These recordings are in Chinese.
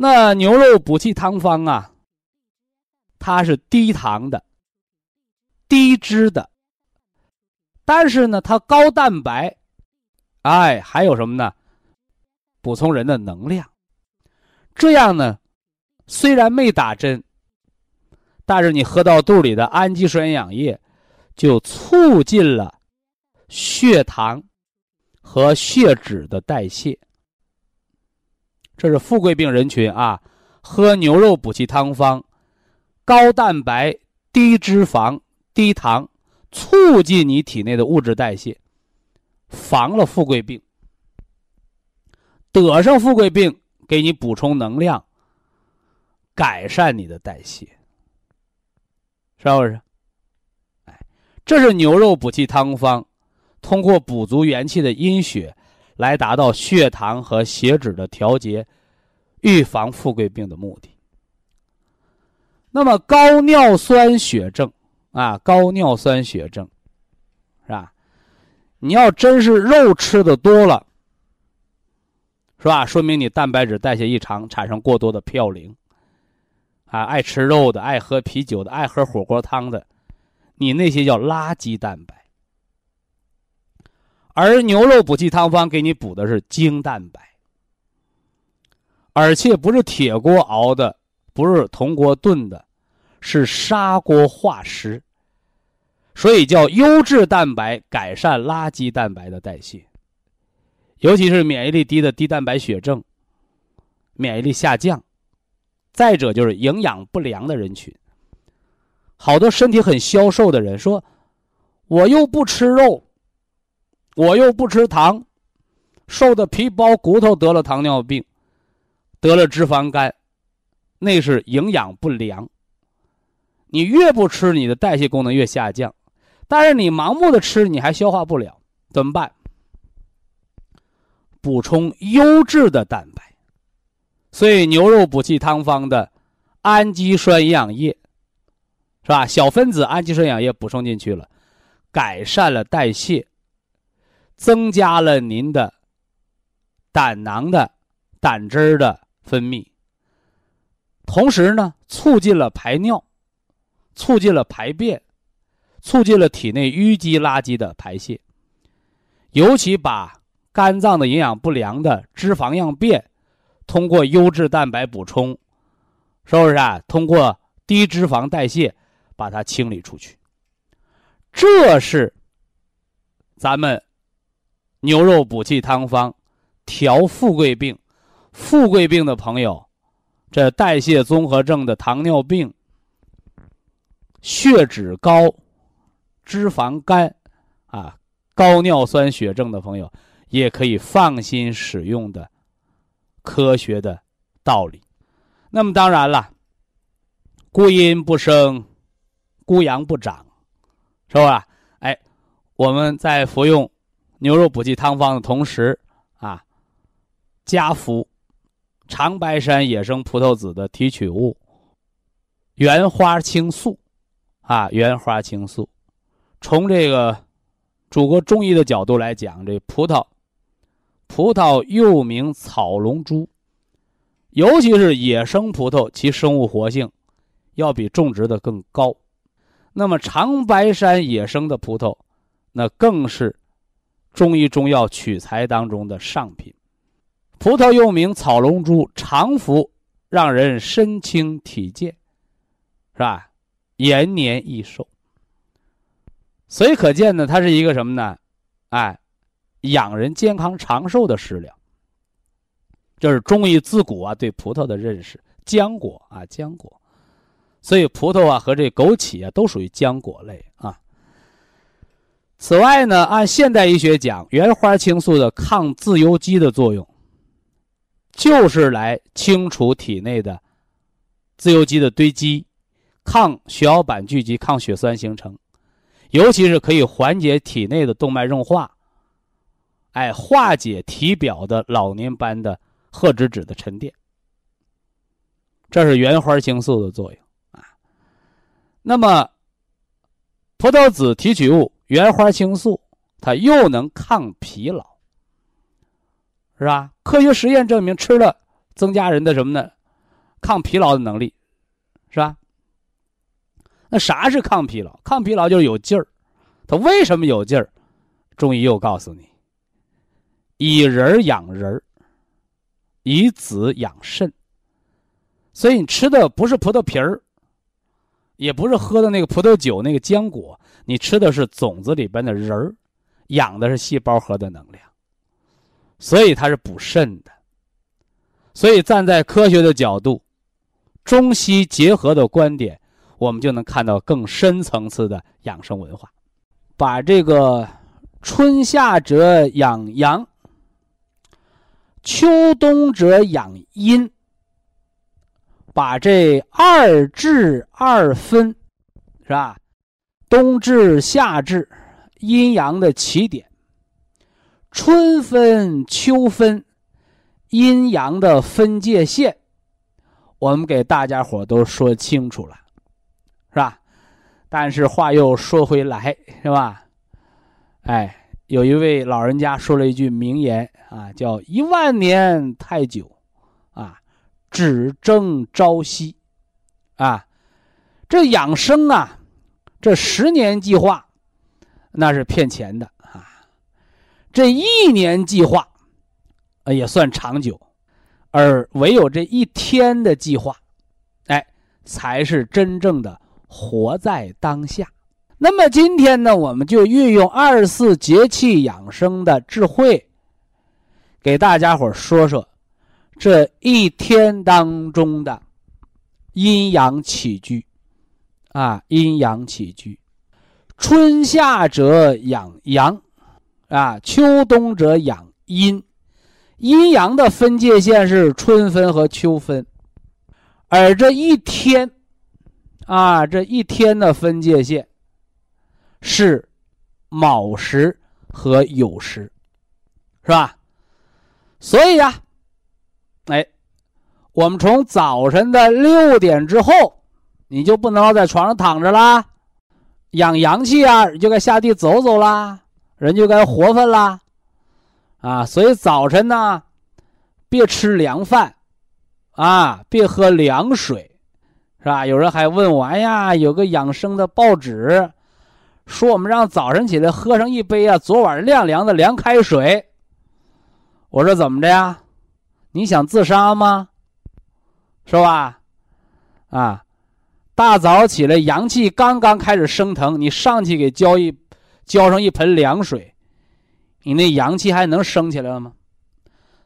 那牛肉补气汤方啊，它是低糖的、低脂的，但是呢，它高蛋白，哎，还有什么呢？补充人的能量，这样呢，虽然没打针，但是你喝到肚里的氨基酸营养液，就促进了血糖和血脂的代谢。这是富贵病人群啊，喝牛肉补气汤方，高蛋白、低脂肪、低糖，促进你体内的物质代谢，防了富贵病。得上富贵病，给你补充能量，改善你的代谢，是不是？哎，这是牛肉补气汤方，通过补足元气的阴血，来达到血糖和血脂的调节，预防富贵病的目的。那么高尿酸血症啊，高尿酸血症，是吧？你要真是肉吃的多了。是吧？说明你蛋白质代谢异常，产生过多的嘌呤。啊，爱吃肉的，爱喝啤酒的，爱喝火锅汤的，你那些叫垃圾蛋白。而牛肉补气汤方给你补的是精蛋白，而且不是铁锅熬的，不是铜锅炖的，是砂锅化食，所以叫优质蛋白，改善垃圾蛋白的代谢。尤其是免疫力低的低蛋白血症、免疫力下降，再者就是营养不良的人群。好多身体很消瘦的人说：“我又不吃肉，我又不吃糖，瘦的皮包骨头，得了糖尿病，得了脂肪肝，那是营养不良。你越不吃，你的代谢功能越下降，但是你盲目的吃，你还消化不了，怎么办？”补充优质的蛋白，所以牛肉补气汤方的氨基酸营养液，是吧？小分子氨基酸营养液补充进去了，改善了代谢，增加了您的胆囊的胆汁的分泌，同时呢，促进了排尿，促进了排便，促进了体内淤积垃圾的排泄，尤其把。肝脏的营养不良的脂肪样变，通过优质蛋白补充，是不是啊？通过低脂肪代谢，把它清理出去。这是咱们牛肉补气汤方调富贵病。富贵病的朋友，这代谢综合症的糖尿病、血脂高、脂肪肝啊、高尿酸血症的朋友。也可以放心使用的科学的道理。那么当然了，孤阴不生，孤阳不长，是吧？哎，我们在服用牛肉补气汤方的同时啊，加服长白山野生葡萄籽的提取物原花青素啊，原花青素。从这个祖国中医的角度来讲，这葡萄。葡萄又名草龙珠，尤其是野生葡萄，其生物活性要比种植的更高。那么长白山野生的葡萄，那更是中医中药取材当中的上品。葡萄又名草龙珠，常服让人身轻体健，是吧？延年益寿。所以可见呢，它是一个什么呢？哎，养人健康长寿的食疗。这是中医自古啊对葡萄的认识，浆果啊浆果，所以葡萄啊和这枸杞啊都属于浆果类啊。此外呢，按现代医学讲，原花青素的抗自由基的作用，就是来清除体内的自由基的堆积，抗血小板聚集，抗血栓形成，尤其是可以缓解体内的动脉硬化，哎，化解体表的老年斑的。褐脂质的沉淀，这是原花青素的作用啊。那么，葡萄籽提取物原花青素，它又能抗疲劳，是吧？科学实验证明，吃了增加人的什么呢？抗疲劳的能力，是吧？那啥是抗疲劳？抗疲劳就是有劲儿。它为什么有劲儿？中医又告诉你：以人养人。以子养肾，所以你吃的不是葡萄皮儿，也不是喝的那个葡萄酒那个浆果，你吃的是种子里边的仁儿，养的是细胞核的能量，所以它是补肾的。所以站在科学的角度，中西结合的观点，我们就能看到更深层次的养生文化，把这个春夏者养阳。秋冬者养阴，把这二至二分，是吧？冬至、夏至，阴阳的起点；春分、秋分，阴阳的分界线。我们给大家伙都说清楚了，是吧？但是话又说回来，是吧？哎。有一位老人家说了一句名言啊，叫“一万年太久，啊，只争朝夕，啊，这养生啊，这十年计划，那是骗钱的啊，这一年计划，也算长久，而唯有这一天的计划，哎，才是真正的活在当下。”那么今天呢，我们就运用二十四节气养生的智慧，给大家伙说说这一天当中的阴阳起居啊，阴阳起居，春夏者养阳啊，秋冬者养阴，阴阳的分界线是春分和秋分，而这一天啊，这一天的分界线。是卯时和酉时，是吧？所以呀，哎，我们从早晨的六点之后，你就不能在床上躺着啦，养阳气啊，就该下地走走啦，人就该活泛啦，啊！所以早晨呢，别吃凉饭，啊，别喝凉水，是吧？有人还问我，哎呀，有个养生的报纸。说我们让早晨起来喝上一杯啊，昨晚晾凉的凉开水。我说怎么着呀？你想自杀吗？是吧？啊，大早起来阳气刚刚开始升腾，你上去给浇一浇上一盆凉水，你那阳气还能升起来了吗？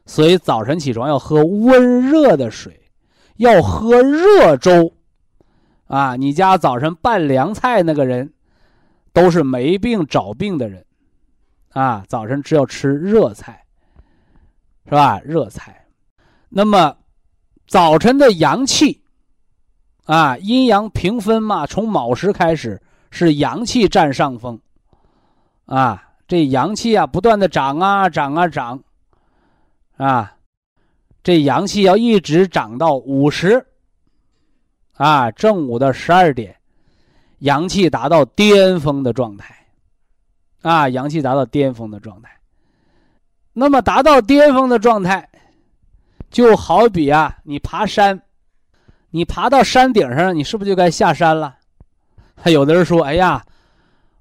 所以早晨起床要喝温热的水，要喝热粥。啊，你家早晨拌凉菜那个人。都是没病找病的人，啊，早晨只要吃热菜，是吧？热菜，那么早晨的阳气，啊，阴阳平分嘛，从卯时开始是阳气占上风，啊，这阳气啊不断的长啊长啊长，啊，这阳气要一直长到午时，啊，正午的十二点。阳气达到巅峰的状态，啊，阳气达到巅峰的状态。那么达到巅峰的状态，就好比啊，你爬山，你爬到山顶上，你是不是就该下山了？还 有的人说：“哎呀，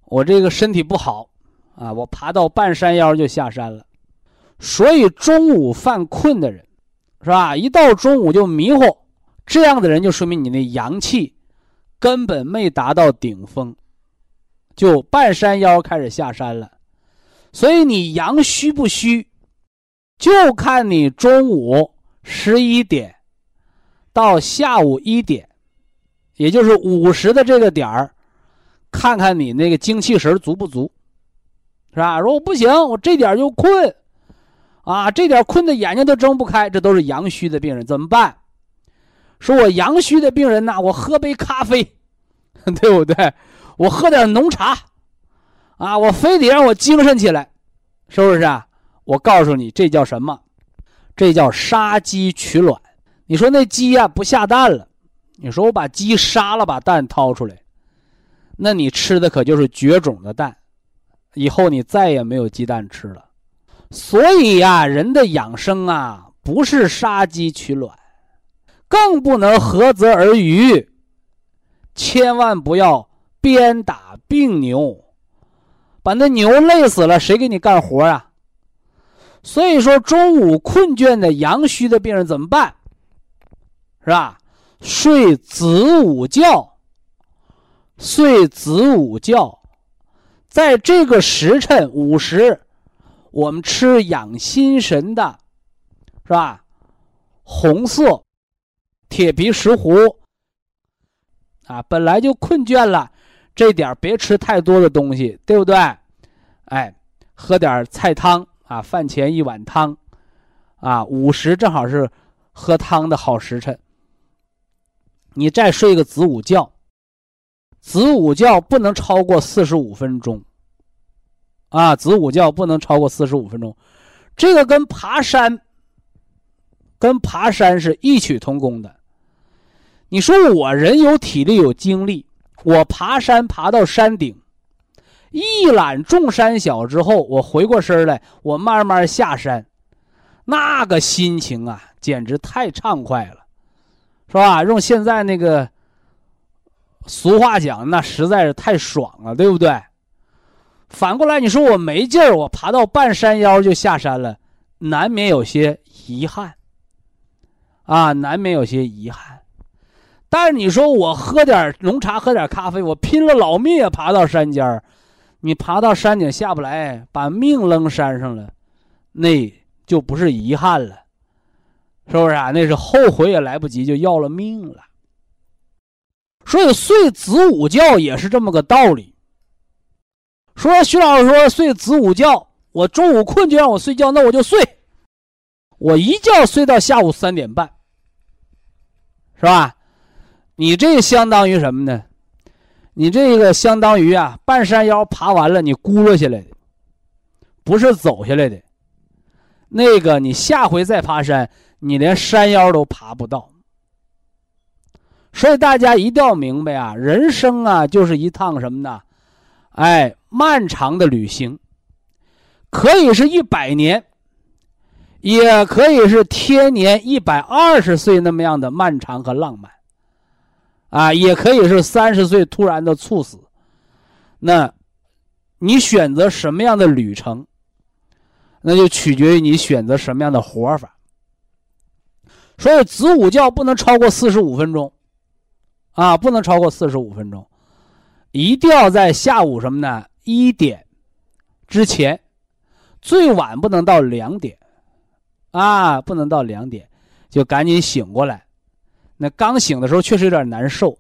我这个身体不好，啊，我爬到半山腰就下山了。”所以中午犯困的人，是吧？一到中午就迷糊，这样的人就说明你那阳气根本没达到顶峰，就半山腰开始下山了。所以你阳虚不虚，就看你中午十一点到下午一点，也就是午时的这个点儿，看看你那个精气神足不足，是吧？如果不行，我这点就困，啊，这点困的眼睛都睁不开，这都是阳虚的病人，怎么办？说我阳虚的病人呐，我喝杯咖啡，对不对？我喝点浓茶。啊，我非得让我精神起来，是不是啊？我告诉你，这叫什么？这叫杀鸡取卵。你说那鸡呀不下蛋了，你说我把鸡杀了，把蛋掏出来，那你吃的可就是绝种的蛋，以后你再也没有鸡蛋吃了。所以呀，人的养生啊，不是杀鸡取卵，更不能涸泽而渔，千万不要鞭打病牛。把那牛累死了，谁给你干活啊？所以说，中午困倦的阳虚的病人怎么办？是吧？睡子午觉，睡子午觉，在这个时辰午时，我们吃养心神的，是吧？红色铁皮石斛啊，本来就困倦了。这点别吃太多的东西，对不对？哎，喝点菜汤啊，饭前一碗汤，啊，午时正好是喝汤的好时辰。你再睡个子午觉，子午觉不能超过四十五分钟，啊，子午觉不能超过四十五分钟，这个跟爬山，跟爬山是异曲同工的。你说我人有体力有精力。我爬山爬到山顶，一览众山小之后，我回过身来，我慢慢下山，那个心情啊，简直太畅快了，是吧？用现在那个俗话讲，那实在是太爽了，对不对？反过来，你说我没劲儿，我爬到半山腰就下山了，难免有些遗憾，啊，难免有些遗憾。但是你说我喝点浓茶，喝点咖啡，我拼了老命也爬到山尖儿，你爬到山顶下不来，把命扔山上了，那就不是遗憾了，是不是啊？那是后悔也来不及，就要了命了。所以睡子午觉也是这么个道理。说徐老师说睡子午觉，我中午困就让我睡觉，那我就睡，我一觉睡到下午三点半，是吧？你这相当于什么呢？你这个相当于啊，半山腰爬完了，你咕噜下来的，不是走下来的。那个你下回再爬山，你连山腰都爬不到。所以大家一定要明白啊，人生啊就是一趟什么呢？哎，漫长的旅行，可以是一百年，也可以是天年一百二十岁那么样的漫长和浪漫。啊，也可以是三十岁突然的猝死，那，你选择什么样的旅程，那就取决于你选择什么样的活法。所以子午觉不能超过四十五分钟，啊，不能超过四十五分钟，一定要在下午什么呢？一点之前，最晚不能到两点，啊，不能到两点，就赶紧醒过来。那刚醒的时候确实有点难受，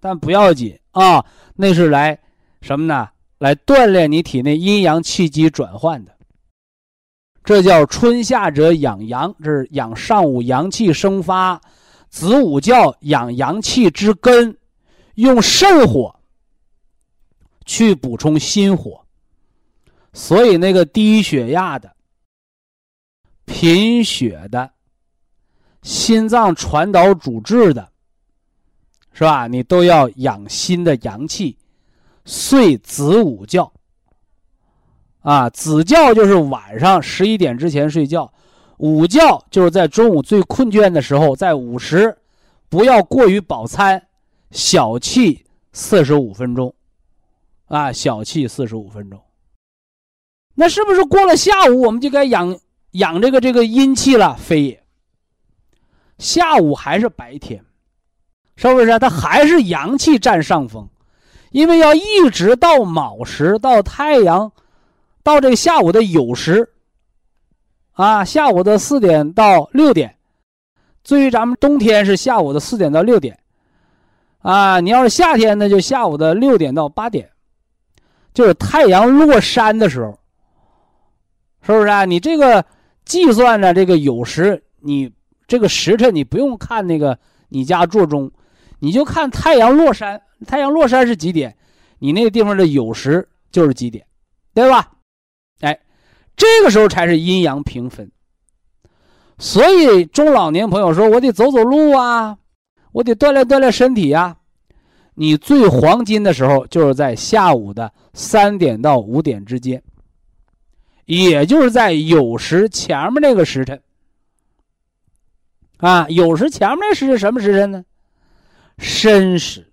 但不要紧啊，那是来什么呢？来锻炼你体内阴阳气机转换的。这叫春夏者养阳，这是养上午阳气生发；子午觉养阳气之根，用肾火去补充心火。所以那个低血压的、贫血的。心脏传导主治的，是吧？你都要养心的阳气，睡子午觉。啊，子觉就是晚上十一点之前睡觉，午觉就是在中午最困倦的时候，在午时，不要过于饱餐，小憩四十五分钟，啊，小憩四十五分钟。那是不是过了下午我们就该养养这个这个阴气了？非也。下午还是白天，是不是？它还是阳气占上风，因为要一直到卯时，到太阳，到这个下午的酉时，啊，下午的四点到六点，至于咱们冬天是下午的四点到六点，啊，你要是夏天呢，就下午的六点到八点，就是太阳落山的时候，是不是啊？你这个计算着这个酉时，你这个时辰你不用看那个你家座钟。你就看太阳落山，太阳落山是几点？你那个地方的酉时就是几点，对吧？这个时候才是阴阳平分。所以中老年朋友说：“我得走走路啊，我得锻炼锻炼身体呀。”你最黄金的时候就是在下午的三点到五点之间，也就是在酉时前面那个时辰。啊，酉时前面那时辰什么时辰呢？申时，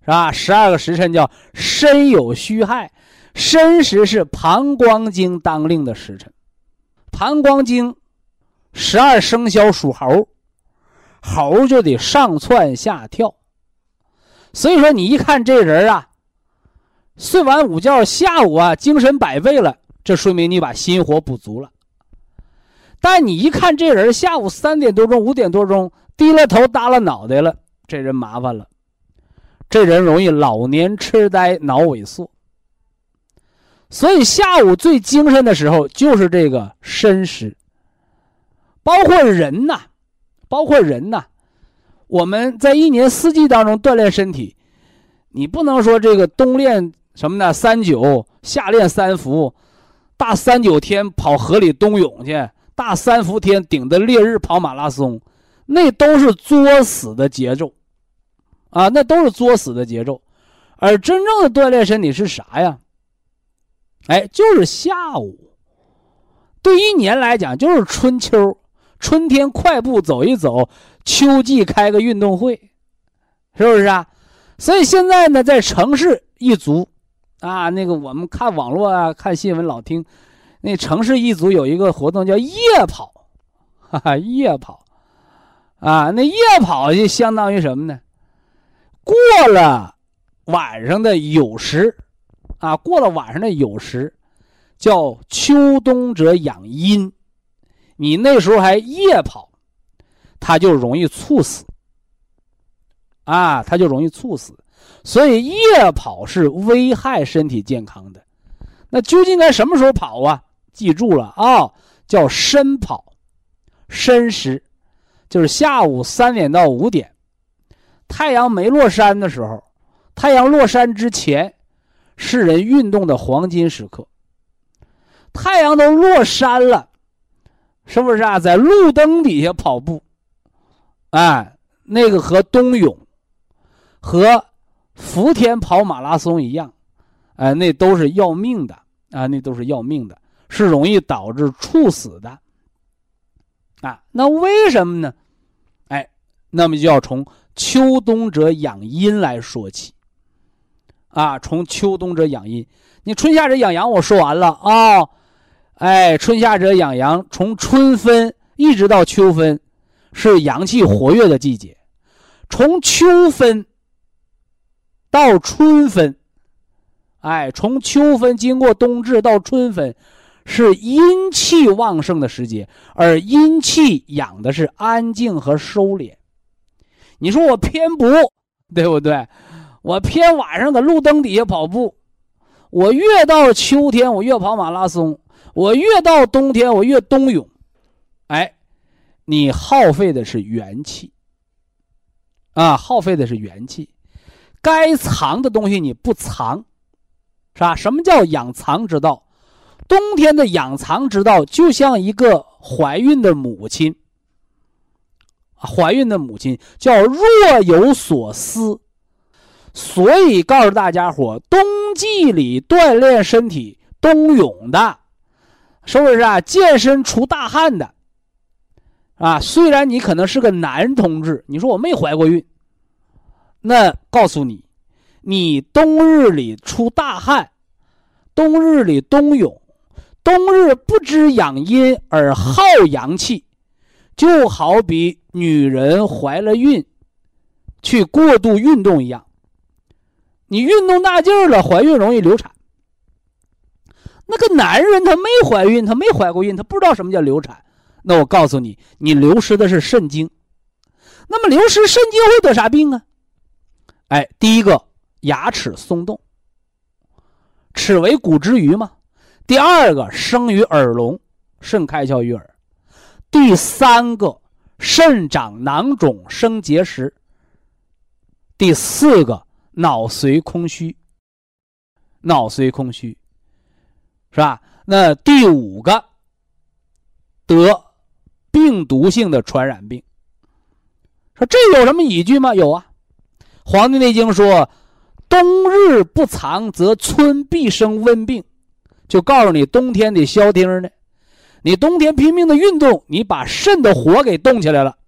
是吧？十二个时辰叫申酉戌亥，申时是膀胱经当令的时辰。膀胱经，十二生肖属猴，猴就得上窜下跳。所以说，你一看这人啊，睡完午觉，下午啊精神百倍了，这说明你把心火补足了。但你一看这人，下午三点多钟、五点多钟。低了头，耷了脑袋了，这人麻烦了。这人容易老年痴呆、脑萎缩。所以下午最精神的时候就是这个申时。包括人呐，包括人呐，我们在一年四季当中锻炼身体，你不能说这个冬练什么呢？三九，夏练三伏，大三九天跑河里冬泳去，大三伏天顶着烈日跑马拉松。那都是作死的节奏，啊，那都是作死的节奏，而真正的锻炼身体是啥呀？哎，就是下午。对一年来讲，就是春秋，春天快步走一走，秋季开个运动会，是不是啊？所以现在呢，在城市一族，啊，那个我们看网络啊，看新闻老听，那城市一族有一个活动叫夜跑，哈哈，夜跑。啊，那夜跑就相当于什么呢？过了晚上的酉时，啊，过了晚上的酉时，叫秋冬者养阴。你那时候还夜跑，他就容易猝死。啊，他就容易猝死。所以夜跑是危害身体健康的。那究竟该什么时候跑啊？记住了啊，叫申跑，申时。就是下午三点到五点，太阳没落山的时候，太阳落山之前，是人运动的黄金时刻。太阳都落山了，是不是啊？在路灯底下跑步，哎，那个和冬泳、和伏天跑马拉松一样，哎，那都是要命的啊，那都是要命的，是容易导致猝死的。啊，那为什么呢？哎，那么就要从秋冬者养阴来说起。啊，从秋冬者养阴，你春夏者养阳，我说完了啊。哎，春夏者养阳，从春分一直到秋分，是阳气活跃的季节。从秋分到春分，哎，从秋分经过冬至到春分。是阴气旺盛的时节，而阴气养的是安静和收敛。你说我偏不，对不对？我偏晚上搁路灯底下跑步，我越到秋天我越跑马拉松，我越到冬天我越冬泳。哎，你耗费的是元气啊，耗费的是元气。该藏的东西你不藏，是吧？什么叫养藏之道？冬天的养藏之道，就像一个怀孕的母亲。怀孕的母亲叫若有所思，所以告诉大家伙，冬季里锻炼身体、冬泳的，是不是啊？健身出大汗的，啊，虽然你可能是个男同志，你说我没怀过孕，那告诉你，你冬日里出大汗，冬日里冬泳。冬日不知养阴而耗阳气，就好比女人怀了孕，去过度运动一样。你运动大劲儿了，怀孕容易流产。那个男人他没怀孕，他没怀过孕，他不知道什么叫流产。那我告诉你，你流失的是肾精。那么流失肾精会得啥病啊？哎，第一个牙齿松动，齿为骨之余嘛。第二个生于耳聋，肾开窍于耳。第三个肾长囊肿生结石。第四个脑髓空虚，脑髓空虚，是吧？那第五个得病毒性的传染病。说这有什么依据吗？有啊，《黄帝内经》说：“冬日不藏，则春必生温病。”就告诉你，冬天得消停呢。你冬天拼命的运动，你把肾的火给冻起来了。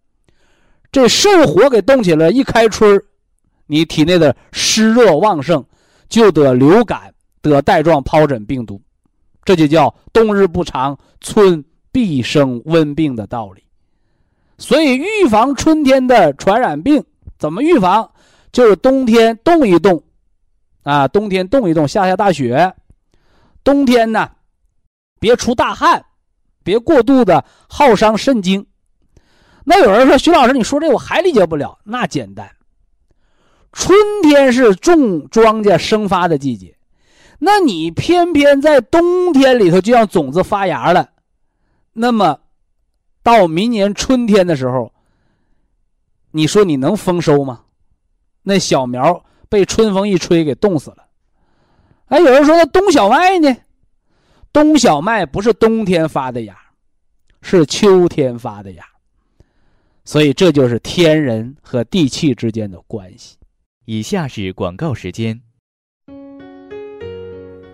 这肾火给冻起来，一开春你体内的湿热旺盛，就得流感，得带状疱疹病毒。这就叫“冬日不长，春必生温病”的道理。所以，预防春天的传染病怎么预防？就是冬天动一动，啊，冬天动一动，下下大雪。冬天呢，别出大汗，别过度的耗伤肾精。那有人说，徐老师，你说这我还理解不了。那简单，春天是种庄稼生发的季节，那你偏偏在冬天里头就让种子发芽了，那么。到明年春天的时候，你说你能丰收吗？那小苗被春风一吹给冻死了。哎，有人说那冬小麦呢？冬小麦不是冬天发的芽，是秋天发的芽。所以这就是天人和地气之间的关系。以下是广告时间。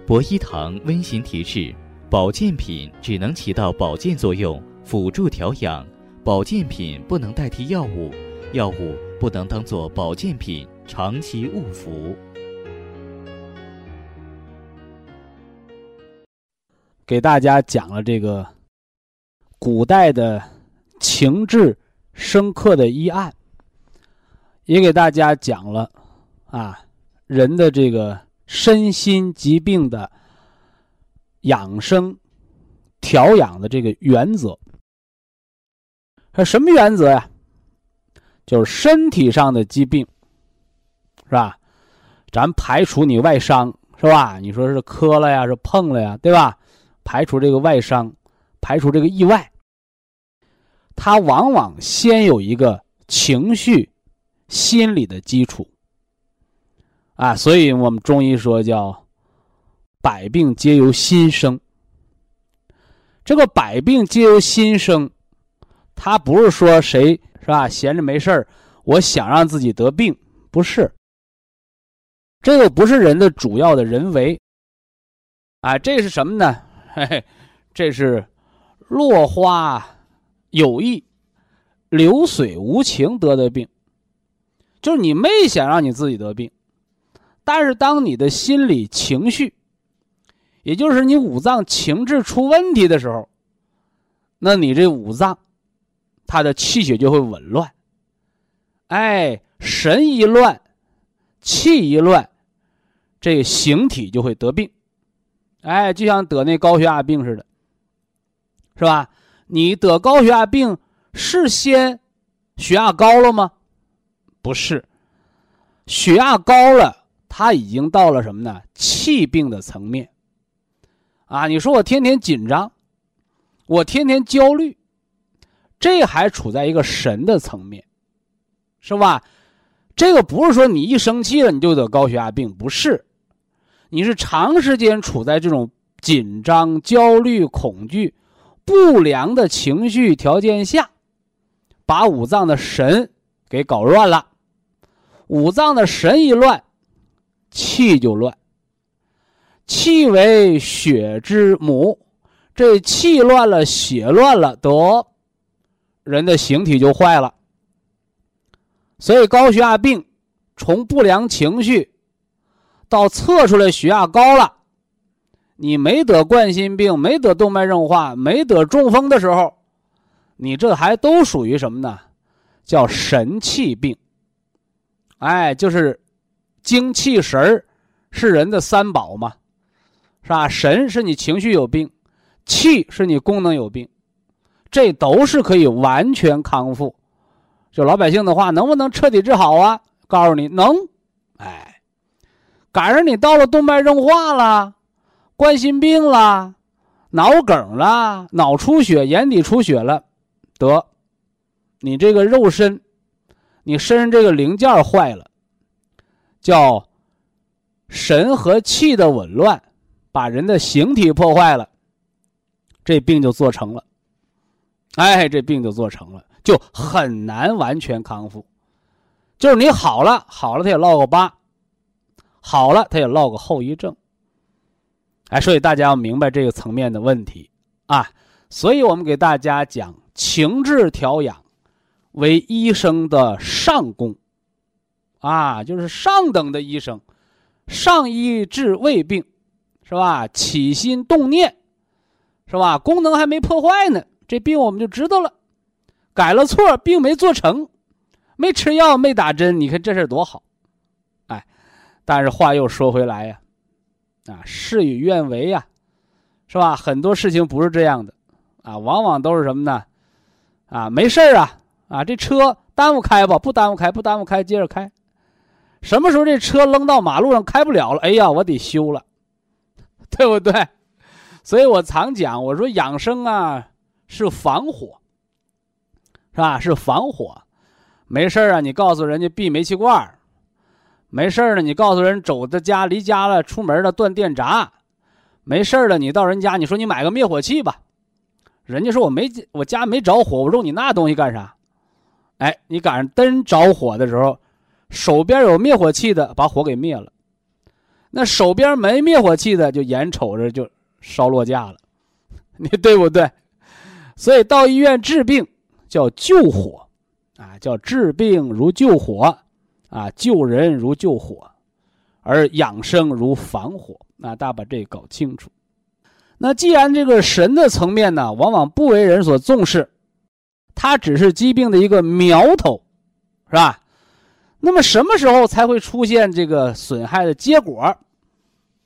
博一堂温馨提示：保健品只能起到保健作用。辅助调养，保健品不能代替药物，药物不能当做保健品长期误服。给大家讲了这个古代的情志深刻的医案，也给大家讲了啊人的这个身心疾病的养生调养的这个原则。它什么原则呀？就是身体上的疾病，是吧？咱排除你外伤，是吧？你说是磕了呀，是碰了呀，对吧？排除这个外伤，排除这个意外，它往往先有一个情绪、心理的基础啊。所以我们中医说叫“百病皆由心生”。这个“百病皆由心生”。他不是说谁是吧？闲着没事儿，我想让自己得病，不是。这个不是人的主要的人为。啊，这是什么呢？嘿嘿，这是落花有意，流水无情得的病。就是你没想让你自己得病，但是当你的心理情绪，也就是你五脏情志出问题的时候，那你这五脏。它的气血就会紊乱，哎，神一乱，气一乱，这个形体就会得病，哎，就像得那高血压病似的，是吧？你得高血压病是先血压高了吗？不是，血压高了，他已经到了什么呢？气病的层面。啊，你说我天天紧张，我天天焦虑。这还处在一个神的层面，是吧？这个不是说你一生气了你就得高血压病，不是，你是长时间处在这种紧张、焦虑、恐惧、不良的情绪条件下，把五脏的神给搞乱了。五脏的神一乱，气就乱。气为血之母，这气乱了，血乱了，得。人的形体就坏了，所以高血压病从不良情绪到测出来血压高了，你没得冠心病，没得动脉硬化，没得中风的时候，你这还都属于什么呢？叫神气病，哎，就是精气神儿是人的三宝嘛，是吧？神是你情绪有病，气是你功能有病，这都是可以完全康复。就老百姓的话，能不能彻底治好啊？告诉你能，哎，赶上你到了动脉硬化了，冠心病了，脑梗了，脑出血、眼底出血了，得，你这个肉身，你身上这个零件坏了，叫神和气的紊乱，把人的形体破坏了，这病就做成了，哎，这病就做成了，就很难完全康复。就是你好了，好了，他也落个疤；好了，他也落个后遗症。哎，所以大家要明白这个层面的问题啊。所以我们给大家讲情志调养为医生的上功啊，就是上等的医生，上医治未病，是吧？起心动念，是吧？功能还没破坏呢，这病我们就知道了，改了错，病没做成。没吃药，没打针，你看这事多好，哎，但是话又说回来呀，啊，事与愿违呀，是吧？很多事情不是这样的，啊，往往都是什么呢？啊，没事啊，啊，这车耽误开吧，不耽误开，不耽误开，接着开。什么时候这车扔到马路上开不了了？哎呀，我得修了，对不对？所以我常讲，我说养生啊是防火，是吧？是防火。没事啊，你告诉人家闭煤气罐没事呢，你告诉人走的家离家了，出门了断电闸。没事了，你到人家你说你买个灭火器吧，人家说我没我家没着火，我用你那东西干啥？哎，你赶上真着火的时候，手边有灭火器的把火给灭了，那手边没灭火器的就眼瞅着就烧落架了，你对不对？所以到医院治病叫救火。啊，叫治病如救火，啊，救人如救火，而养生如防火。啊，大家把这搞清楚。那既然这个神的层面呢，往往不为人所重视，它只是疾病的一个苗头，是吧？那么什么时候才会出现这个损害的结果？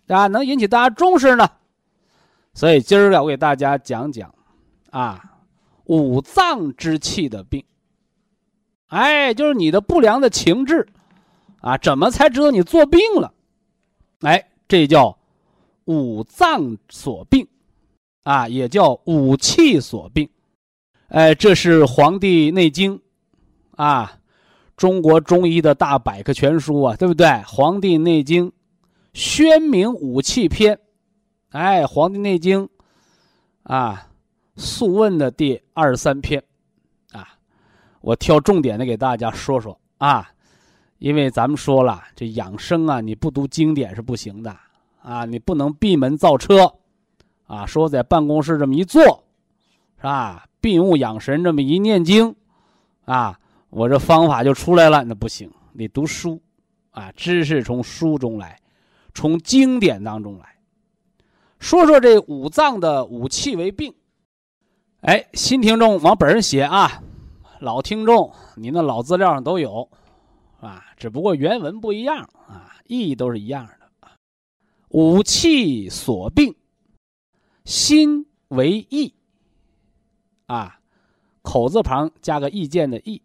啊，能引起大家重视呢？所以今儿个我给大家讲讲，啊，五脏之气的病。哎，就是你的不良的情志，啊，怎么才知道你做病了？哎，这叫五脏所病，啊，也叫五气所病。哎，这是《黄帝内经》，啊，中国中医的大百科全书啊，对不对？《黄帝内经》宣明五气篇，哎，《黄帝内经》啊，《素问》的第二十三篇。啊我挑重点的给大家说说啊，因为咱们说了，这养生啊，你不读经典是不行的啊，你不能闭门造车，啊，说在办公室这么一坐，是吧？闭目养神这么一念经，啊，我这方法就出来了，那不行，得读书，啊，知识从书中来，从经典当中来。说说这五脏的五气为病，哎，新听众往本上写啊。老听众，您的老资料上都有，啊，只不过原文不一样啊，意义都是一样的五气所病，心为意，啊，口字旁加个意见的意，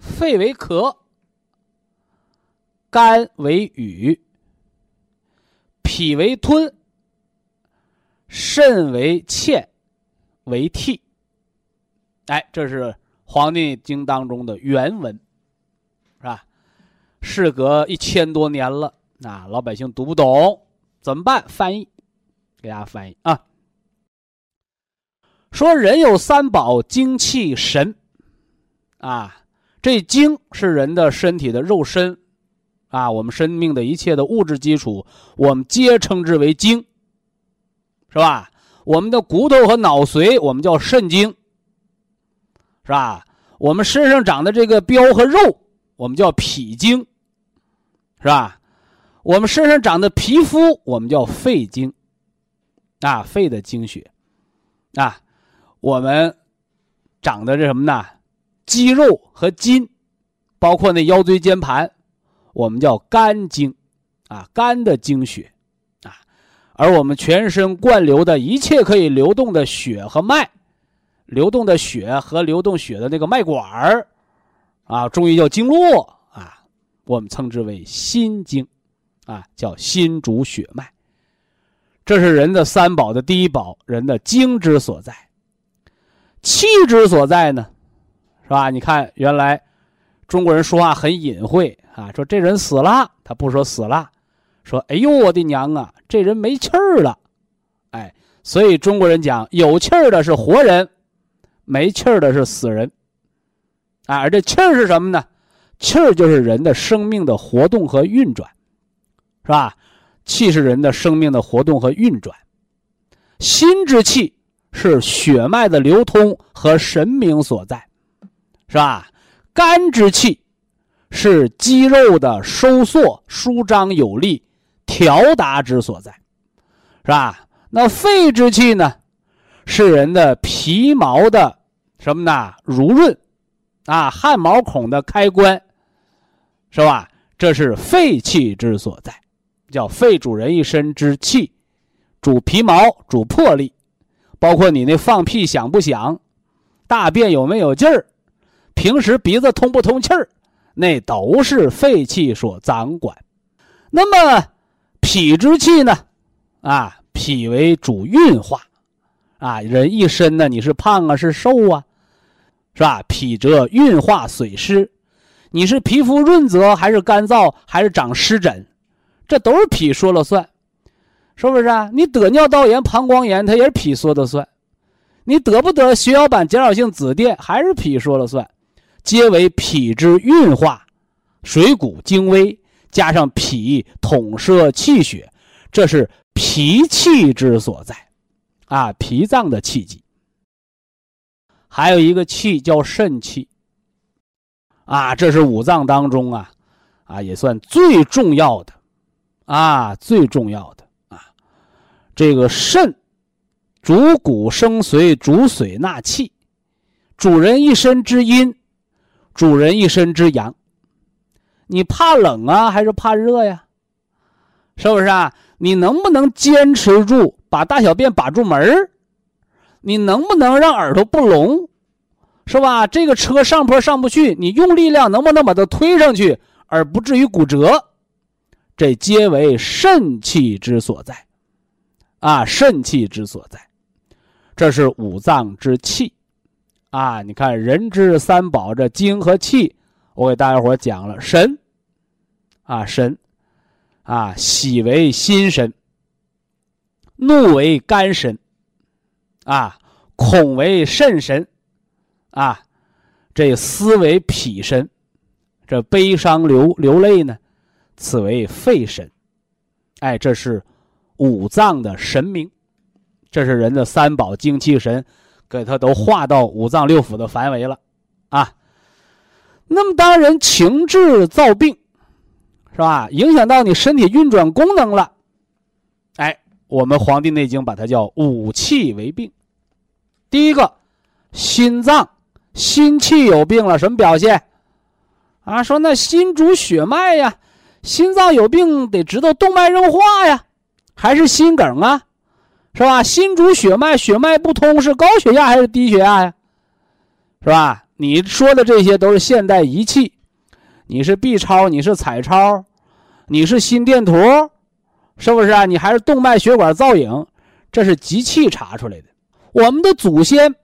肺为咳，肝为郁，脾为吞，肾为欠，为涕。哎，这是。《黄帝经》当中的原文，是吧？事隔一千多年了，啊，老百姓读不懂，怎么办？翻译，给大家翻译啊。说人有三宝：精气神。啊，这精是人的身体的肉身，啊，我们生命的一切的物质基础，我们皆称之为精，是吧？我们的骨头和脑髓，我们叫肾精。是吧？我们身上长的这个膘和肉，我们叫脾经，是吧？我们身上长的皮肤，我们叫肺经，啊，肺的精血，啊，我们长的这什么呢？肌肉和筋，包括那腰椎间盘，我们叫肝经，啊，肝的经血，啊，而我们全身灌流的一切可以流动的血和脉，流动的血和流动血的那个脉管儿，啊，中医叫经络，啊，我们称之为心经，啊，叫心主血脉。这是人的三宝的第一宝，人的精之所在。气之所在呢，是吧？你看，原来中国人说话很隐晦啊，说这人死了，他不说死了，说哎呦我的娘啊，这人没气儿了，哎，所以中国人讲有气儿的是活人，没气儿的是死人，啊，而这气儿是什么呢？气儿就是人的生命的活动和运转，是吧？气是人的生命的活动和运转，心之气。是血脉的流通和神明所在，是吧？肝之气是肌肉的收缩、舒张有力、调达之所在，是吧？那肺之气呢？是人的皮毛的什么呢？濡润啊，汗毛孔的开关，是吧？这是肺气之所在，叫肺主人一身之气，主皮毛，主魄力。包括你那放屁响不响，大便有没有劲儿，平时鼻子通不通气儿，那都是肺气所掌管。那么脾之气呢？啊，脾为主运化，啊，人一身呢，你是胖啊，是瘦啊，是吧？脾则运化水湿，你是皮肤润泽还是干燥，还是长湿疹，这都是脾说了算。是不是啊？你得尿道炎、膀胱炎，它也是脾说的算；你得不得血小板减少性紫癜，还是脾说了算。皆为脾之运化，水谷精微，加上脾统摄气血，这是脾气之所在，啊，脾脏的气机。还有一个气叫肾气，啊，这是五脏当中啊，啊，也算最重要的，啊，最重要的啊。这个肾，主骨生髓，主髓纳气，主人一身之阴，主人一身之阳。你怕冷啊，还是怕热呀？是不是啊？你能不能坚持住把大小便把住门你能不能让耳朵不聋？是吧？这个车上坡上不去，你用力量能不能把它推上去，而不至于骨折？这皆为肾气之所在。啊，肾气之所在，这是五脏之气，啊，你看人之三宝，这精和气，我给大家伙讲了神，啊神，啊喜为心神，怒为肝神，啊恐为肾神，啊这思为脾神，这悲伤流流泪呢，此为肺神，哎，这是。五脏的神明，这是人的三宝精气神，给他都划到五脏六腑的范围了，啊。那么当人情志造病，是吧？影响到你身体运转功能了，哎，我们《黄帝内经》把它叫五气为病。第一个，心脏心气有病了，什么表现？啊，说那心主血脉呀，心脏有病得知道动脉硬化呀。还是心梗啊，是吧？心主血脉，血脉不通是高血压还是低血压呀？是吧？你说的这些都是现代仪器，你是 B 超，你是彩超，你是心电图，是不是啊？你还是动脉血管造影，这是机器查出来的。我们的祖先，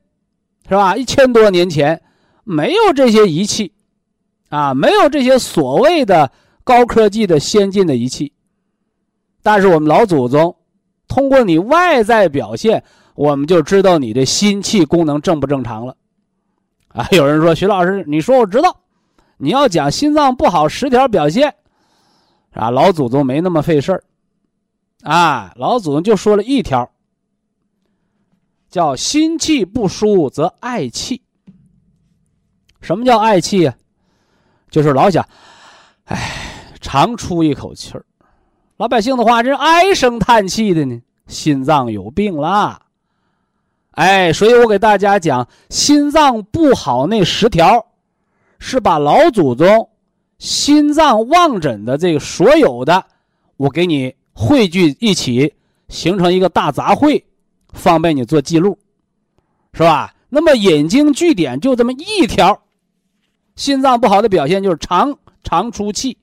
是吧？一千多年前没有这些仪器，啊，没有这些所谓的高科技的先进的仪器。但是我们老祖宗，通过你外在表现，我们就知道你的心气功能正不正常了。啊，有人说徐老师，你说我知道，你要讲心脏不好十条表现，啊，老祖宗没那么费事儿，啊，老祖宗就说了一条，叫心气不舒则嗳气。什么叫嗳气呀？就是老想，哎，长出一口气儿。老百姓的话，这唉声叹气的呢，心脏有病啦。哎，所以我给大家讲，心脏不好那十条，是把老祖宗心脏望诊的这个所有的，我给你汇聚一起，形成一个大杂烩，方便你做记录，是吧？那么引经据典就这么一条，心脏不好的表现就是常常出气，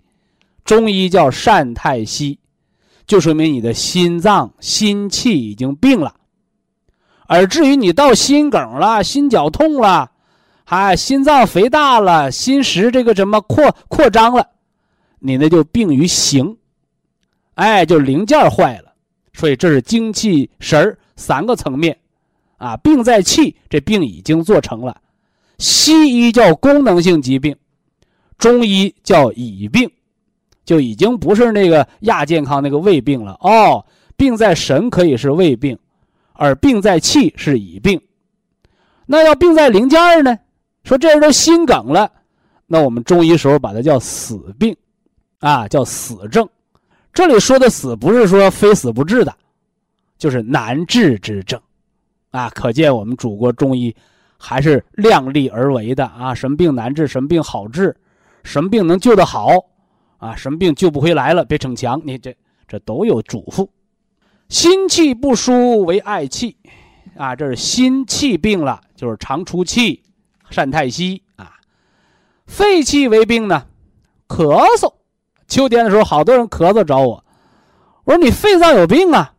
中医叫善太息，就说明你的心脏心气已经病了。而至于你到心梗了、心绞痛了，还心脏肥大了、心室这个什么扩扩张了，你那就病于形，哎，就零件坏了。所以这是精气神三个层面，啊，病在气，这病已经做成了。西医叫功能性疾病，中医叫乙病，就已经不是那个亚健康那个胃病了哦。病在神可以是胃病。而病在气是乙病，那要病在零件呢？说这人都心梗了，那我们中医时候把它叫死病，啊，叫死症。这里说的死不是说非死不治的，就是难治之症，啊，可见我们祖国中医还是量力而为的啊。什么病难治，什么病好治，什么病能救得好，啊，什么病救不回来了，别逞强，你这这都有嘱咐。心气不舒为嗳气，啊，这是心气病了，就是常出气，善太息啊。肺气为病呢，咳嗽。秋天的时候，好多人咳嗽找我，我说你肺脏有病啊。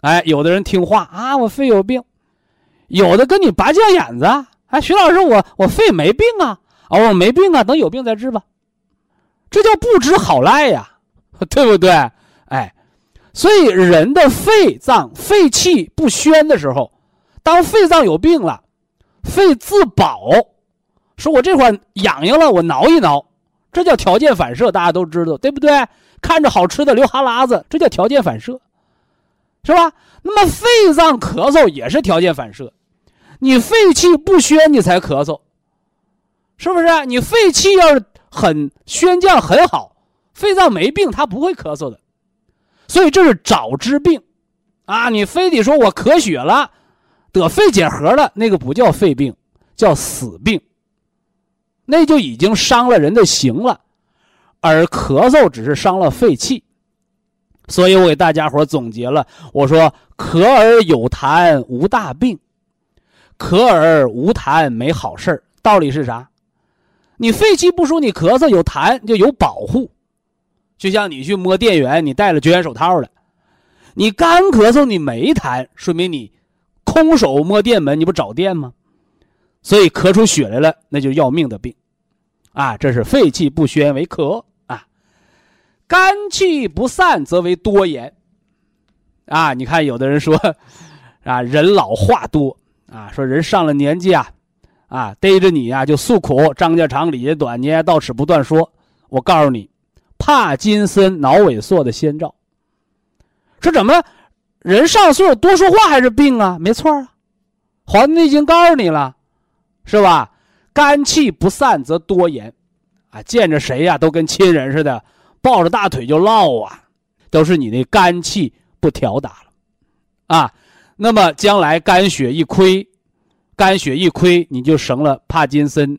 哎，有的人听话啊，我肺有病；有的跟你拔犟眼子，哎，徐老师，我我肺没病啊，哦，我没病啊，等有病再治吧。这叫不知好赖呀，对不对？哎。所以，人的肺脏肺气不宣的时候，当肺脏有病了，肺自保，说我这块痒痒了，我挠一挠，这叫条件反射，大家都知道，对不对？看着好吃的流哈喇子，这叫条件反射，是吧？那么肺脏咳嗽也是条件反射，你肺气不宣，你才咳嗽，是不是？你肺气要是很宣降很好，肺脏没病，他不会咳嗽的。所以这是早知病，啊，你非得说我咳血了，得肺结核了，那个不叫肺病，叫死病。那就已经伤了人的形了，而咳嗽只是伤了肺气。所以我给大家伙总结了，我说咳而有痰无大病，咳而无痰没好事道理是啥？你肺气不舒，你咳嗽有痰就有保护。就像你去摸电源，你戴了绝缘手套了，你干咳嗽你没痰，说明你空手摸电门，你不找电吗？所以咳出血来了，那就要命的病，啊，这是肺气不宣为咳啊，肝气不散则为多言，啊，你看有的人说，啊，人老话多啊，说人上了年纪啊，啊，逮着你呀就诉苦，张家长李家短，你也到此不断说，我告诉你。帕金森脑萎缩的先兆，说怎么人上岁数多说话还是病啊？没错啊，《黄帝内经》告诉你了，是吧？肝气不散则多言，啊，见着谁呀都跟亲人似的，抱着大腿就唠啊，都是你那肝气不调达了，啊，那么将来肝血一亏，肝血一亏，你就成了帕金森，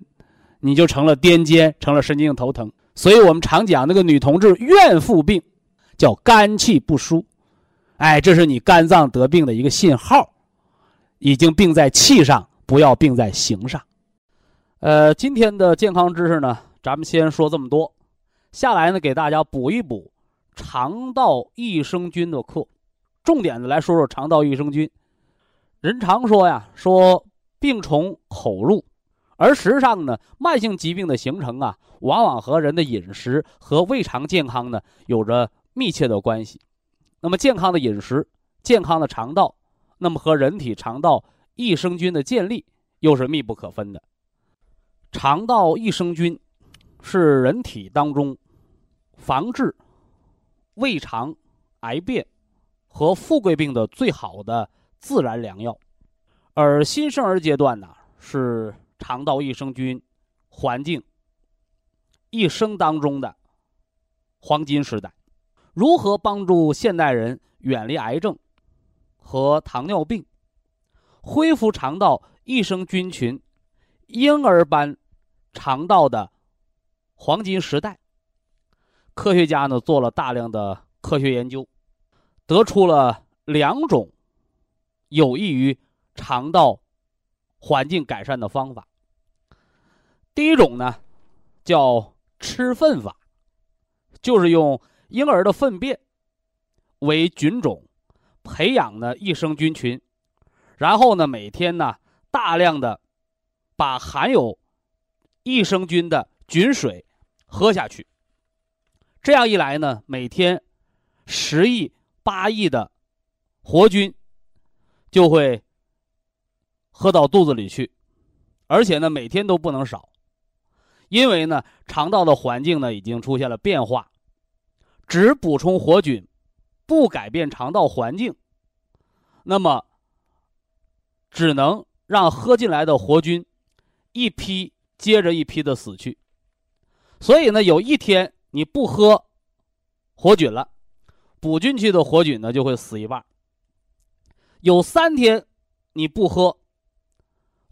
你就成了癫痫，成了神经性头疼。所以我们常讲那个女同志怨妇病，叫肝气不舒，哎，这是你肝脏得病的一个信号，已经病在气上，不要病在形上。呃，今天的健康知识呢，咱们先说这么多，下来呢给大家补一补肠道益生菌的课，重点的来说说肠道益生菌。人常说呀，说病从口入。而实际上呢，慢性疾病的形成啊，往往和人的饮食和胃肠健康呢有着密切的关系。那么，健康的饮食、健康的肠道，那么和人体肠道益生菌的建立又是密不可分的。肠道益生菌是人体当中防治胃肠癌变和富贵病的最好的自然良药。而新生儿阶段呢，是。肠道益生菌环境一生当中的黄金时代，如何帮助现代人远离癌症和糖尿病，恢复肠道益生菌群婴儿般肠道的黄金时代，科学家呢做了大量的科学研究，得出了两种有益于肠道环境改善的方法。第一种呢，叫吃粪法，就是用婴儿的粪便为菌种，培养呢益生菌群，然后呢每天呢大量的把含有益生菌的菌水喝下去。这样一来呢，每天十亿、八亿的活菌就会喝到肚子里去，而且呢每天都不能少。因为呢，肠道的环境呢已经出现了变化，只补充活菌，不改变肠道环境，那么只能让喝进来的活菌一批接着一批的死去。所以呢，有一天你不喝活菌了，补进去的活菌呢就会死一半。有三天你不喝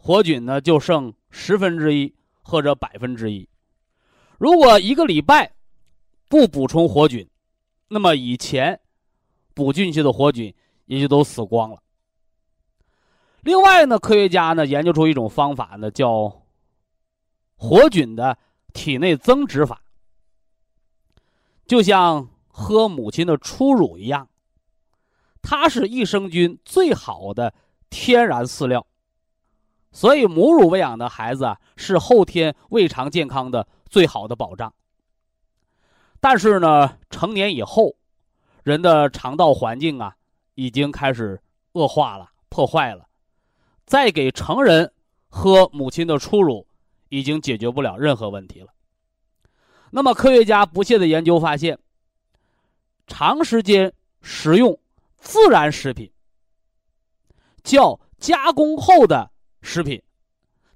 活菌呢，就剩十分之一。或者百分之一，如果一个礼拜不补充活菌，那么以前补进去的活菌也就都死光了。另外呢，科学家呢研究出一种方法呢，叫活菌的体内增殖法，就像喝母亲的初乳一样，它是益生菌最好的天然饲料。所以，母乳喂养的孩子啊，是后天胃肠健康的最好的保障。但是呢，成年以后，人的肠道环境啊，已经开始恶化了、破坏了，再给成人喝母亲的初乳，已经解决不了任何问题了。那么，科学家不懈的研究发现，长时间食用自然食品，较加工后的。食品，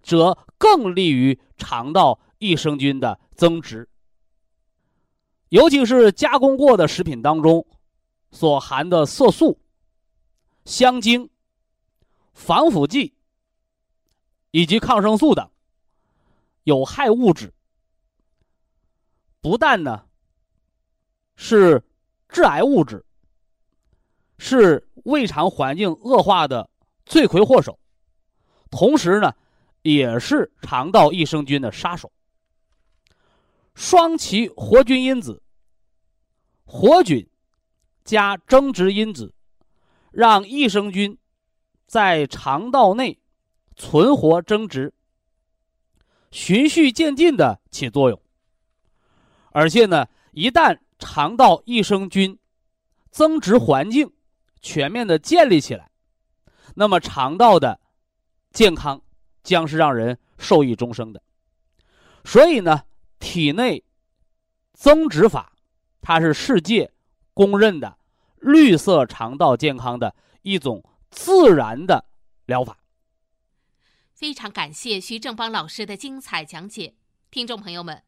则更利于肠道益生菌的增殖。尤其是加工过的食品当中，所含的色素、香精、防腐剂以及抗生素等有害物质，不但呢是致癌物质，是胃肠环境恶化的罪魁祸首。同时呢，也是肠道益生菌的杀手。双歧活菌因子、活菌加增殖因子，让益生菌在肠道内存活增殖，循序渐进的起作用。而且呢，一旦肠道益生菌增殖环境全面的建立起来，那么肠道的健康将是让人受益终生的，所以呢，体内增殖法，它是世界公认的绿色肠道健康的一种自然的疗法。非常感谢徐正邦老师的精彩讲解，听众朋友们。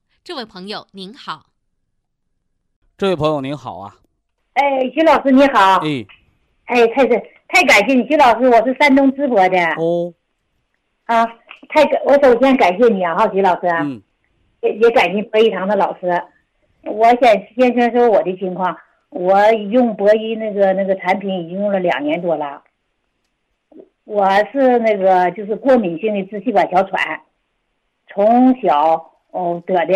这位朋友您好，这位朋友您好啊，哎，徐老师你好，哎，哎，太是太感谢你，徐老师，我是山东淄博的，哦，啊，太感，我首先感谢你啊，徐老师，嗯，也也感谢博医堂的老师，我先先说说我的情况，我用博医那个那个产品已经用了两年多了，我是那个就是过敏性的支气管哮喘，从小。哦，得的，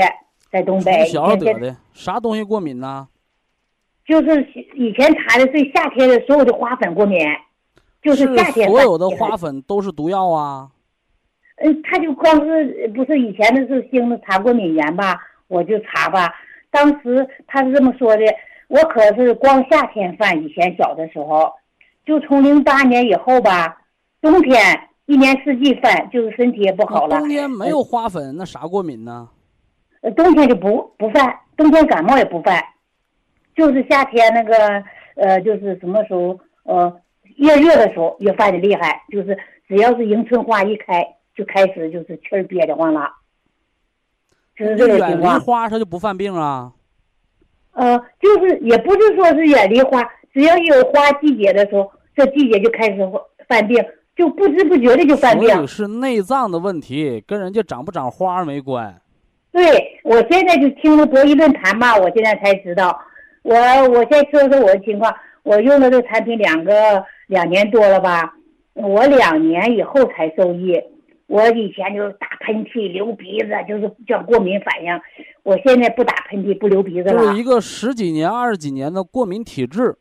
在东北。小得的，啥东西过敏呢？就是以前查的是夏天的所有的花粉过敏，就是夏天。所有的花粉都是毒药啊。嗯，他就光是不是以前的是兴子查过敏源吧？我就查吧。当时他是这么说的，我可是光夏天犯，以前小的时候，就从零八年以后吧，冬天。一年四季犯，就是身体也不好了。冬天没有花粉，那啥过敏呢？呃冬天就不不犯，冬天感冒也不犯，就是夏天那个呃就是什么时候呃越热的时候越犯的厉害，就是只要是迎春花一开就开始就是气儿憋得慌了，就是这个情远离。花，它就不犯病啊？呃，就是也不是说是远离花，只要有花季节的时候，这季节就开始犯病，就不知不觉的就犯病。所以是内脏的问题，跟人家长不长花没关。对，我现在就听了博弈论坛嘛，我现在才知道。我我先说说我的情况，我用了这个产品两个两年多了吧，我两年以后才受益。我以前就是打喷嚏、流鼻子，就是叫过敏反应。我现在不打喷嚏、不流鼻子了就是。一个十几年、二十几年的过敏体质，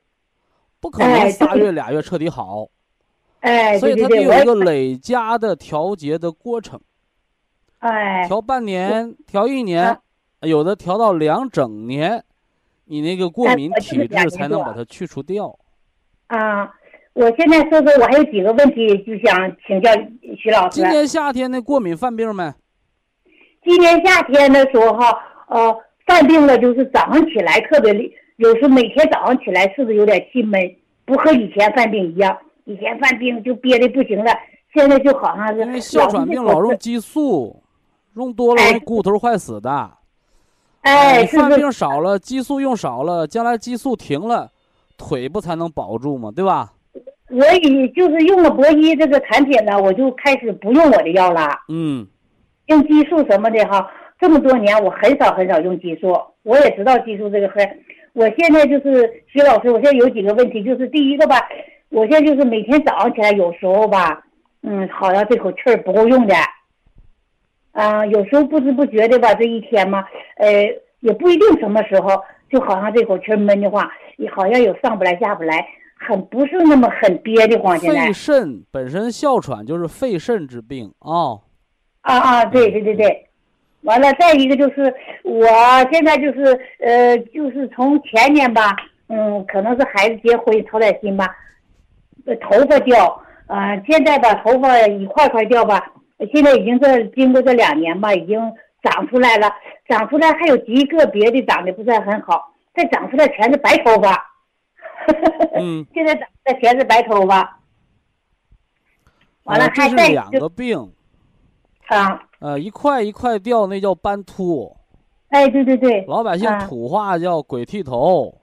不可能仨月俩月彻底好，哎，所以它得有一个累加的调节的过程，哎调半年、调一年啊，有的调到两整年，你那个过敏体质才能把它去除掉。啊，我现在说说，我还有几个问题就想请教徐老师今。年夏天的过敏犯病没？今年夏天的时候哈，呃，犯病了，就是早上起来特别累，有时候每天早上起来是不是有点气闷？不和以前犯病一样，以前犯病就憋的不行了，现在就好像是因为哮喘病老用激素，用多了容易哎骨头坏死的。哎，你犯病少了，激素用少了，将来激素停了，腿不才能保住吗？对吧？我以就是用了博一这个产品呢，我就开始不用我的药了，嗯，用激素什么的哈。这么多年我很少很少用激素，我也知道激素这个事儿。我现在就是徐老师，我现在有几个问题，就是第一个吧，我现在就是每天早上起来有时候吧，嗯，好像这口气儿不够用的，啊、有时候不知不觉的吧，这一天嘛，呃，也不一定什么时候，就好像这口气儿闷的慌，也好像有上不来下不来，很不是那么很憋的慌。现在肺肾本身哮喘就是肺肾之病啊、啊啊，对对对对，完了，再一个就是我现在就是呃，就是从前年吧，嗯，可能是孩子结婚操点心吧，呃，头发掉，呃，现在吧头发一块块掉吧，现在已经这经过这两年吧，已经长出来了，长出来还有极个别的长得不是很好，再长出来全是白头发，嗯，现在长出来全是白头发，完了还再是两个病，啊，呃，一块一块掉，那叫斑秃，哎，对对对，老百姓啊。土话叫鬼剃头，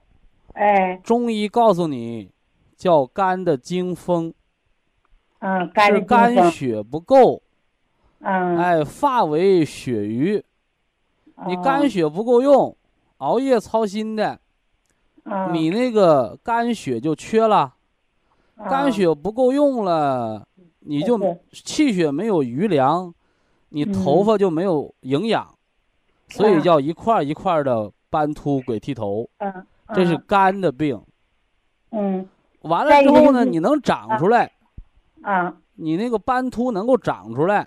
哎，中医告诉你叫肝的经风，嗯，肝是肝血不够，嗯，哎，发为血瘀，你哦肝血不够用，熬夜操心的，嗯。你那个肝血就缺了，肝嗯血不够用了，你就气血没有余粮，你头嗯发就没有营养，所以啊叫一块儿一块儿的斑秃鬼剃头，嗯，这是肝的病。嗯完了之后呢，你能长出来，啊你那个斑秃能够长出来，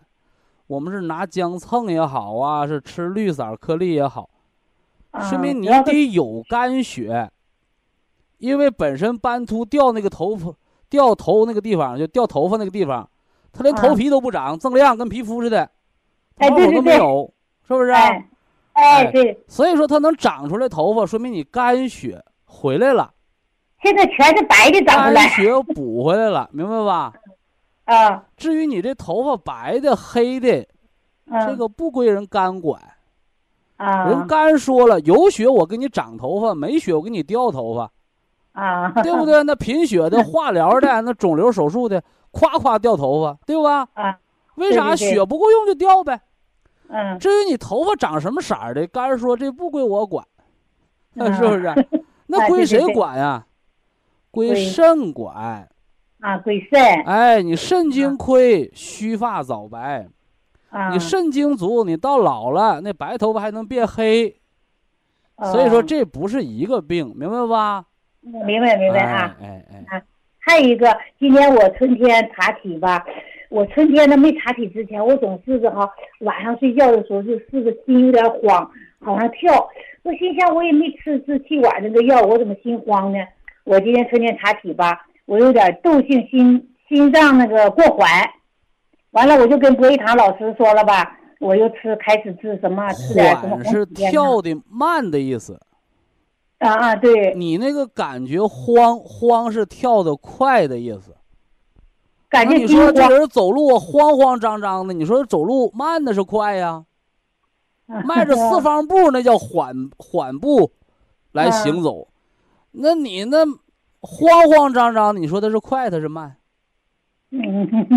我们是拿姜蹭也好啊，是吃绿色颗粒也好，啊，说明你得有肝血，因为本身斑秃掉那个头发掉头那个地方就掉头发那个地方，它连头啊皮都不长，锃亮跟皮肤似的，哎毛孔都没有，是不是啊？哎对，所以说它能长出来头发，说明你肝血回来了，现在全是白的长出肝来血补回来了，明白吧？啊，至于你这头发白的、黑的，嗯这个不归人肝管。啊人肝说了，有血我给你长头发，没血我给你掉头发，啊，对不？对？那贫血的、化疗的、那肿瘤手术的，夸夸掉头发，对吧？啊，为啥血不够用就掉呗？嗯，至于你头发长什么色儿的，肝说这不归我管，嗯 是不是？那哎归谁管呀？归归肾管。啊，归肾哎，你肾精亏，须发早白；啊，你肾精足，你到老了，那白头发还能变黑。哦所以说这不是一个病，明白吧？明白明白啊。哎哎哎，还有一个，今年我春天查体吧，我春天呢没查体之前，我总是个哈晚上睡觉的时候就是个心有点慌，好像跳。我心想我也没吃支气管那个药，我怎么心慌呢？我今天春天查体吧，我有点窦性心心脏那个过缓，完了我就跟博一堂老师说了吧，我又吃开始吃什么吃点什么缓是跳的慢的意思。啊啊，对。你那个感觉慌慌是跳的快的意思。感觉你说这人走路慌慌张张的，你说走路慢的是快呀？迈着四方步那叫缓缓步来行走，那你那慌慌张张的，你说他是快，他是慢？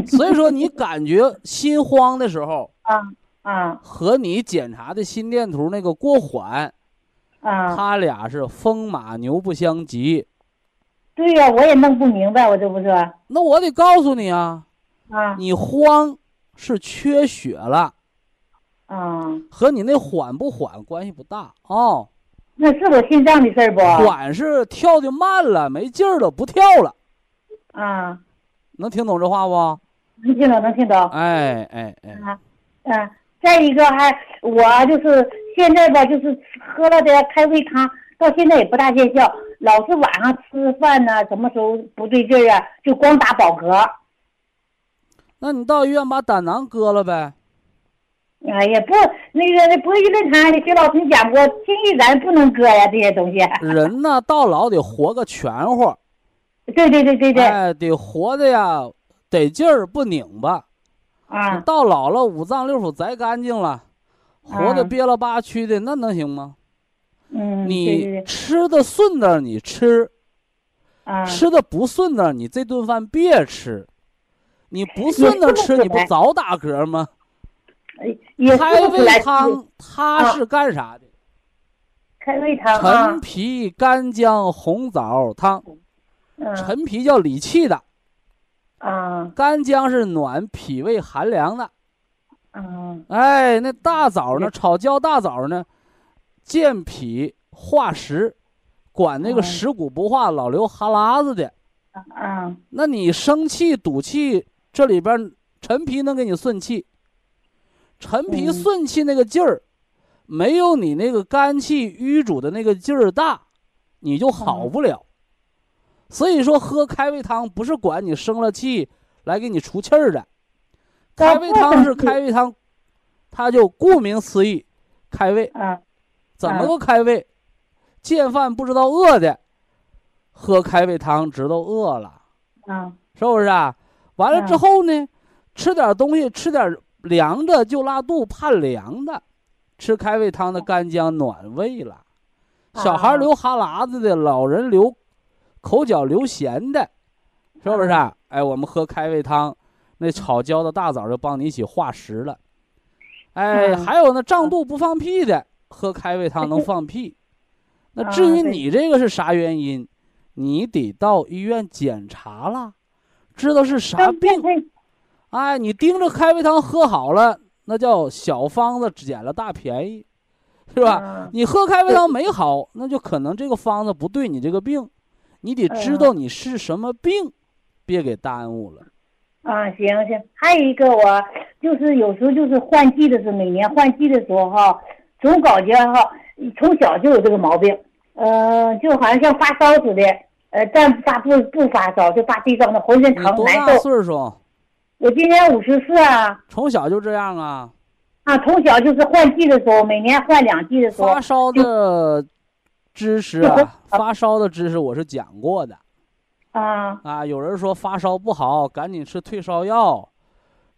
所以说你感觉心慌的时候啊啊，和你检查的心电图那个过缓啊，他俩是风马牛不相及。对呀，我也弄不明白，我这不是？那我得告诉你啊，啊，你慌是缺血了。啊，和你那缓不缓关系不大哦。那是我心脏的事儿不？管是跳的慢了，没劲儿了，不跳了。啊，能听懂这话不？能听懂，能听懂。哎哎哎。啊，嗯，再一个还我就是现在吧，就是喝了点开胃汤，到现在也不大见效，老是晚上吃饭呢，什么时候不对劲儿啊，就光打饱嗝。那你到医院把胆囊割了呗。哎呀，不，那个那博医论坛的薛老师讲过，轻易咱不能割呀，这些东西。人呢，到老得活个全乎。对对对对对。哎，得活的呀，得劲儿不拧巴。啊。到老了，五脏六腑摘干净了，活的憋了吧屈的，那能行吗？嗯。你吃的顺当你吃。啊。吃的不顺当你这顿饭别吃。你不顺当吃，你不早打嗝吗？开胃汤它是干啥的？开胃汤陈皮干姜红枣汤。陈皮叫理气的。啊。干姜是暖脾胃寒凉的。嗯。哎，那大枣呢？炒焦大枣呢，健脾化食，管那个食谷不化、老流哈喇子的。啊。那你生气赌气，这里边陈皮能给你顺气。陈皮顺气那个劲儿，没有你那个肝气瘀阻的那个劲儿大，你就好不了。所以说，喝开胃汤不是管你生了气来给你出气儿的。开胃汤是开胃汤，它就顾名思义，开胃。怎么个开胃？见饭不知道饿的，喝开胃汤知道饿了。是不是啊？完了之后呢，吃点东西，吃点。凉的就拉肚，怕凉的，吃开胃汤的干姜暖胃了。小孩流哈喇子的，老人流口角流涎的，是不是？哎，我们喝开胃汤，那炒焦的大枣就帮你一起化食了。哎，还有那胀肚不放屁的，喝开胃汤能放屁。那至于你这个是啥原因，你得到医院检查了，知道是啥病。哎，你盯着开胃汤喝好了，那叫小方子捡了大便宜，是吧？你喝开胃汤没好，那就可能这个方子不对你这个病，你得知道你是什么病，别给耽误了。啊，行行，还有一个我就是有时候就是换季的时候，每年换季的时候哈，总感觉哈，从小就有这个毛病，呃，就好像像发烧似的，呃，但发不不发烧，就发低烧的，浑身疼难受。多大岁数？我今年五十四啊，从小就这样啊，啊，从小就是换季的时候，每年换两季的时候。发烧的知识啊，发烧的知识我是讲过的。啊啊，有人说发烧不好，赶紧吃退烧药，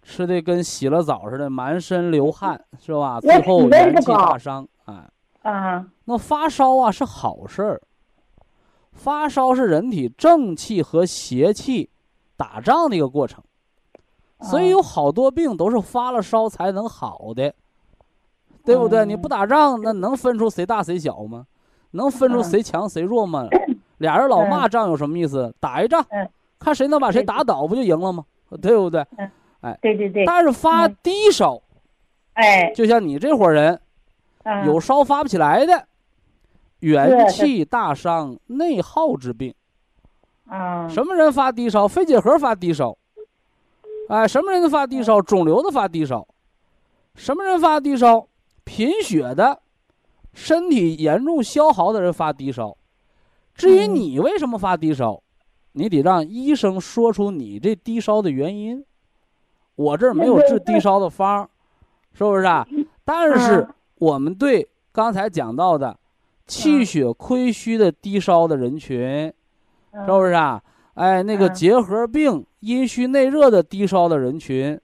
吃的跟洗了澡似的，满身流汗，是吧？最后元气大伤，哎。啊。那发烧啊是好事儿，发烧是人体正气和邪气打仗的一个过程。所以有好多病都是发了烧才能好的，对不对？你不打仗，那能分出谁大谁小吗？能分出谁强谁弱吗？俩人老骂仗有什么意思？打一仗，看谁能把谁打倒，不就赢了吗？对不对？哎，对对对。但是发低烧，哎，就像你这伙人，有烧发不起来的，元气大伤、内耗之病。啊。什么人发低烧？肺结核发低烧。哎，什么人发低烧？肿瘤的发低烧，什么人发低烧？贫血的，身体严重消耗的人发低烧。至于你为什么发低烧，你得让医生说出你这低烧的原因。我这儿没有治低烧的方，是不是啊？但是我们对刚才讲到的气血亏虚的低烧的人群，是不是啊？哎，那个结核病、阴虚内热的低烧的人群，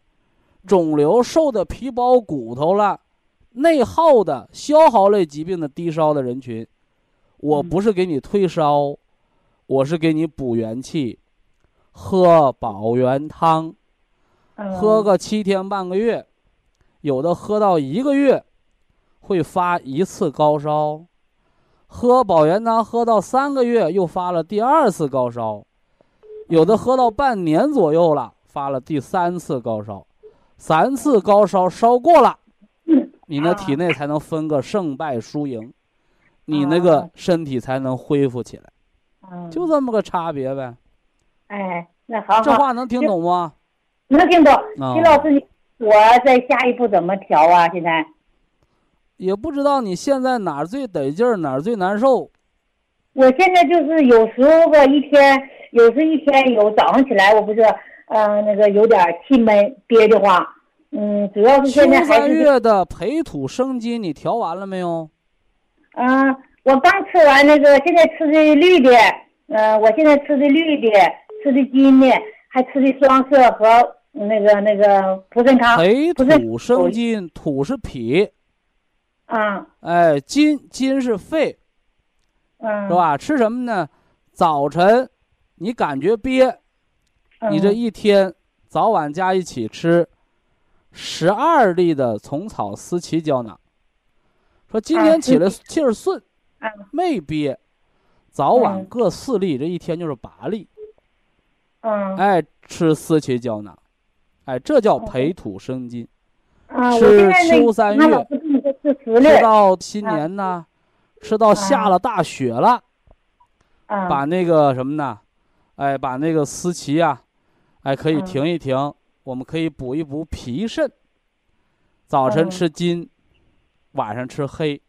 肿瘤瘦的皮包骨头了，内耗的消耗类疾病的低烧的人群，我不是给你退烧，我是给你补元气，喝保元汤，喝个七天半个月，有的喝到一个月，会发一次高烧，喝保元汤喝到三个月又发了第二次高烧。有的喝到半年左右了，发了第三次高烧，三次高烧烧过了，你那体内才能分个胜败输赢，你那个身体才能恢复起来，就这么个差别呗。哎，那好，这话能听懂吗？能听懂。徐老师，你我在下一步怎么调啊？现在也不知道你现在哪儿最得劲儿，哪儿最难受。我现在就是有时候吧一天。有时一天有早上起来，我不是，嗯，那个有点气闷憋得慌，嗯，主要是现在还是。月的培土生金，你调完了没有？嗯，我刚吃完那个，现在吃的绿的，嗯，我现在吃的绿的，吃的金的，还吃的双色和那个那个普参康。培土生金，土是脾。啊。哎，金金是肺。嗯。是吧？吃什么呢？早晨。你感觉憋，你这一天早晚加一起吃十二粒的虫草思奇胶囊。说今天起来气儿顺，没憋，早晚各四粒，这一天就是八粒。嗯，哎，吃思奇胶囊，哎，这叫培土生金。吃秋三月，吃到新年呢，吃到下了大雪了，把那个什么呢？哎，把那个思琪啊，哎，可以停一停。我们可以补一补脾肾。早晨吃金，晚上吃黑，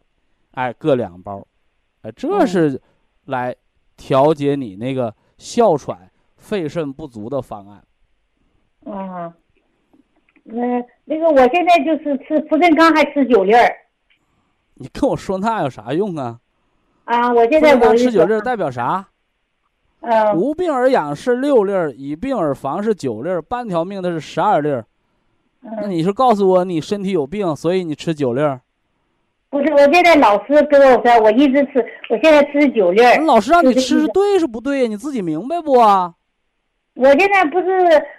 哎，各两包。哎，这是来调节你那个哮喘、肺肾不足的方案。嗯，那那个，我现在就是吃普参康，还吃九粒儿。你跟我说那有啥用啊？啊，我现在我吃九粒代表啥？无病而养是六粒儿，以病而防是九粒儿，半条命的是十二粒儿。那你是告诉我你身体有病，所以你吃九粒儿？不是，我现在老师跟我说，我一直吃，我现在吃九粒儿。老师让你吃是对是不对呀？你自己明白不啊？我现在不是，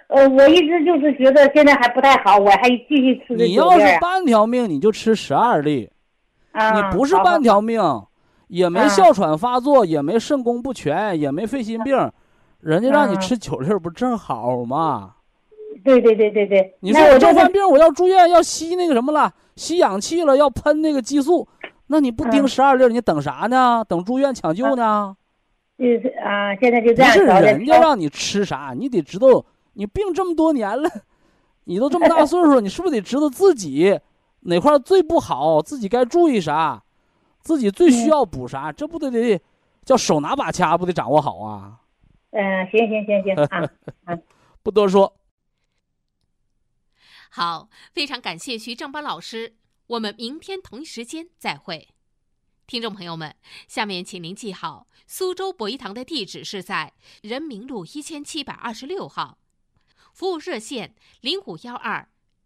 呃，我一直就是觉得现在还不太好，我还继续吃你要是半条命，你就吃十二粒。啊，你不是半条命。也没哮喘发作，也没肾功不全，也没肺心病，人家让你吃九粒不正好吗？对对对对对。你说我这犯病，我要住院，要吸那个什么了，吸氧气了，要喷那个激素，那你不盯十二粒，你等啥呢？等住院抢救呢？就是啊，现在就这样。不是人家让你吃啥，你得知道，你病这么多年了，你都这么大岁数，你是不是得知道自己哪块最不好，自己该注意啥？自己最需要补啥？这不得得叫手拿把掐，不得掌握好啊？嗯，行行行行 啊，不多说。好，非常感谢徐正邦老师，我们明天同一时间再会。听众朋友们，下面请您记好，苏州博医堂的地址是在人民路一千七百二十六号，服务热线零五幺二